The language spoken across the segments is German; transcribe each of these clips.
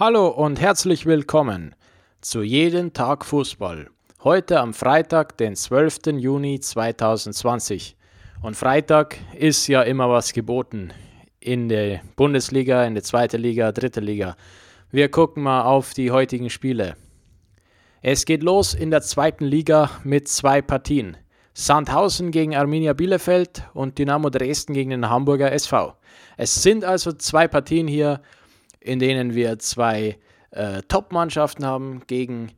Hallo und herzlich willkommen zu Jeden Tag Fußball. Heute am Freitag, den 12. Juni 2020. Und Freitag ist ja immer was geboten in der Bundesliga, in der zweiten Liga, dritte Liga. Wir gucken mal auf die heutigen Spiele. Es geht los in der zweiten Liga mit zwei Partien. Sandhausen gegen Arminia Bielefeld und Dynamo Dresden gegen den Hamburger SV. Es sind also zwei Partien hier, in denen wir zwei äh, Top-Mannschaften haben gegen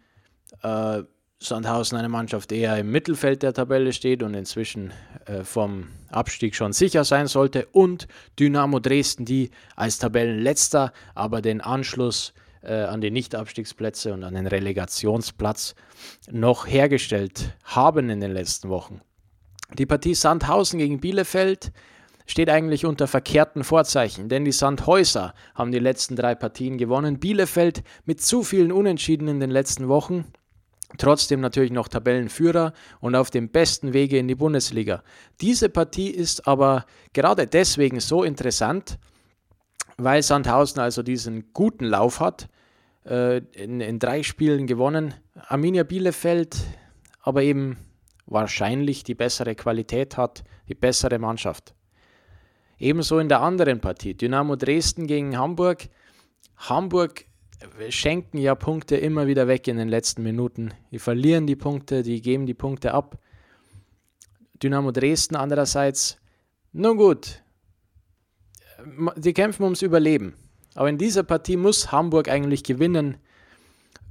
äh, Sandhausen, eine Mannschaft, die eher im Mittelfeld der Tabelle steht und inzwischen äh, vom Abstieg schon sicher sein sollte, und Dynamo Dresden, die als Tabellenletzter aber den Anschluss äh, an die Nicht-Abstiegsplätze und an den Relegationsplatz noch hergestellt haben in den letzten Wochen. Die Partie Sandhausen gegen Bielefeld steht eigentlich unter verkehrten Vorzeichen, denn die Sandhäuser haben die letzten drei Partien gewonnen. Bielefeld mit zu vielen Unentschieden in den letzten Wochen. Trotzdem natürlich noch Tabellenführer und auf dem besten Wege in die Bundesliga. Diese Partie ist aber gerade deswegen so interessant, weil Sandhausen also diesen guten Lauf hat, äh, in, in drei Spielen gewonnen. Arminia Bielefeld aber eben wahrscheinlich die bessere Qualität hat, die bessere Mannschaft. Ebenso in der anderen Partie, Dynamo Dresden gegen Hamburg. Hamburg schenken ja Punkte immer wieder weg in den letzten Minuten. Die verlieren die Punkte, die geben die Punkte ab. Dynamo Dresden andererseits, nun gut, die kämpfen ums Überleben. Aber in dieser Partie muss Hamburg eigentlich gewinnen,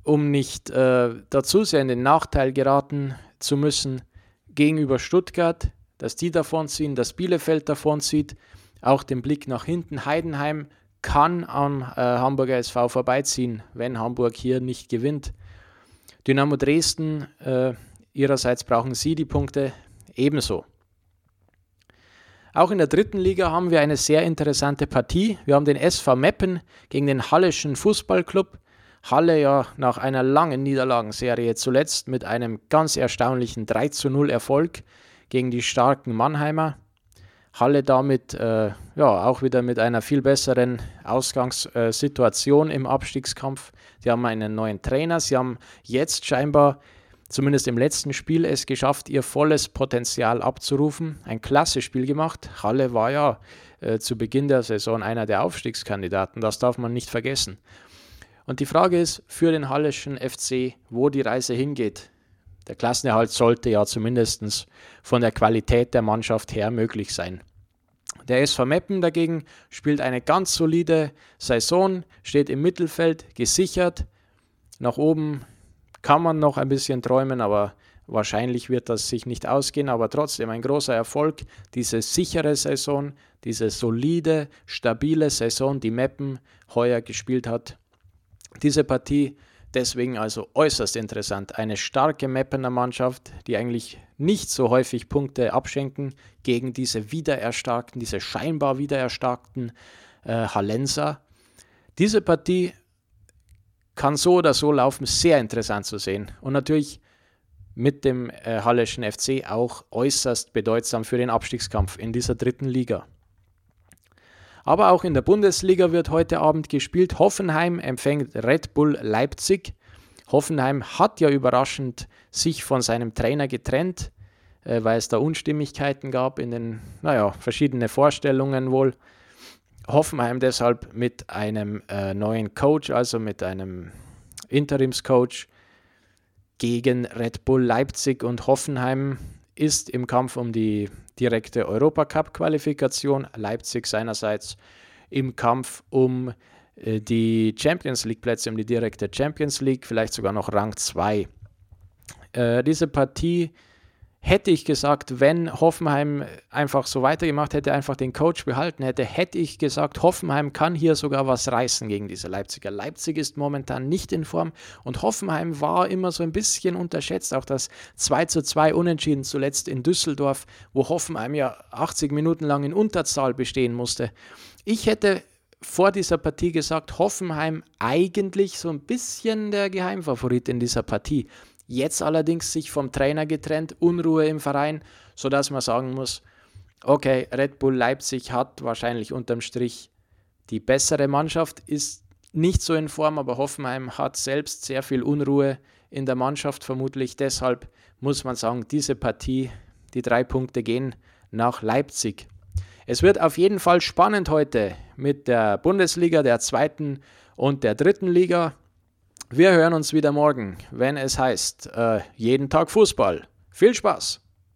um nicht äh, dazu sehr in den Nachteil geraten zu müssen gegenüber Stuttgart, dass die davonziehen, dass Bielefeld davonzieht. Auch den Blick nach hinten. Heidenheim kann am äh, Hamburger SV vorbeiziehen, wenn Hamburg hier nicht gewinnt. Dynamo Dresden, äh, ihrerseits brauchen sie die Punkte ebenso. Auch in der dritten Liga haben wir eine sehr interessante Partie. Wir haben den SV Meppen gegen den Halleschen Fußballclub. Halle ja nach einer langen Niederlagenserie zuletzt mit einem ganz erstaunlichen 3 zu 0 Erfolg gegen die starken Mannheimer. Halle damit äh, ja auch wieder mit einer viel besseren Ausgangssituation im Abstiegskampf. Sie haben einen neuen Trainer. Sie haben jetzt scheinbar zumindest im letzten Spiel es geschafft, ihr volles Potenzial abzurufen. Ein klasse Spiel gemacht. Halle war ja äh, zu Beginn der Saison einer der Aufstiegskandidaten. Das darf man nicht vergessen. Und die Frage ist für den Halleschen FC, wo die Reise hingeht. Der Klassenerhalt sollte ja zumindest von der Qualität der Mannschaft her möglich sein. Der SV Meppen dagegen spielt eine ganz solide Saison, steht im Mittelfeld gesichert. Nach oben kann man noch ein bisschen träumen, aber wahrscheinlich wird das sich nicht ausgehen. Aber trotzdem ein großer Erfolg, diese sichere Saison, diese solide, stabile Saison, die Meppen heuer gespielt hat. Diese Partie deswegen also äußerst interessant. Eine starke Meppener Mannschaft, die eigentlich nicht so häufig Punkte abschenken gegen diese wiedererstarkten, diese scheinbar wiedererstarkten äh, Hallenser. Diese Partie kann so oder so laufen, sehr interessant zu sehen. Und natürlich mit dem äh, Halleschen FC auch äußerst bedeutsam für den Abstiegskampf in dieser dritten Liga. Aber auch in der Bundesliga wird heute Abend gespielt. Hoffenheim empfängt Red Bull Leipzig. Hoffenheim hat ja überraschend sich von seinem Trainer getrennt, äh, weil es da Unstimmigkeiten gab in den, naja, verschiedene Vorstellungen wohl. Hoffenheim deshalb mit einem äh, neuen Coach, also mit einem Interimscoach gegen Red Bull Leipzig und Hoffenheim ist im Kampf um die direkte Europacup-Qualifikation, Leipzig seinerseits im Kampf um äh, die Champions League-Plätze, um die direkte Champions League, vielleicht sogar noch Rang 2. Äh, diese Partie Hätte ich gesagt, wenn Hoffenheim einfach so weitergemacht hätte, einfach den Coach behalten hätte, hätte ich gesagt, Hoffenheim kann hier sogar was reißen gegen diese Leipziger. Leipzig ist momentan nicht in Form und Hoffenheim war immer so ein bisschen unterschätzt. Auch das 2 zu 2 Unentschieden zuletzt in Düsseldorf, wo Hoffenheim ja 80 Minuten lang in Unterzahl bestehen musste. Ich hätte vor dieser Partie gesagt, Hoffenheim eigentlich so ein bisschen der Geheimfavorit in dieser Partie. Jetzt allerdings sich vom Trainer getrennt, Unruhe im Verein, sodass man sagen muss, okay, Red Bull Leipzig hat wahrscheinlich unterm Strich die bessere Mannschaft, ist nicht so in Form, aber Hoffenheim hat selbst sehr viel Unruhe in der Mannschaft vermutlich. Deshalb muss man sagen, diese Partie, die drei Punkte gehen nach Leipzig. Es wird auf jeden Fall spannend heute mit der Bundesliga, der zweiten und der dritten Liga. Wir hören uns wieder morgen, wenn es heißt, äh, jeden Tag Fußball. Viel Spaß!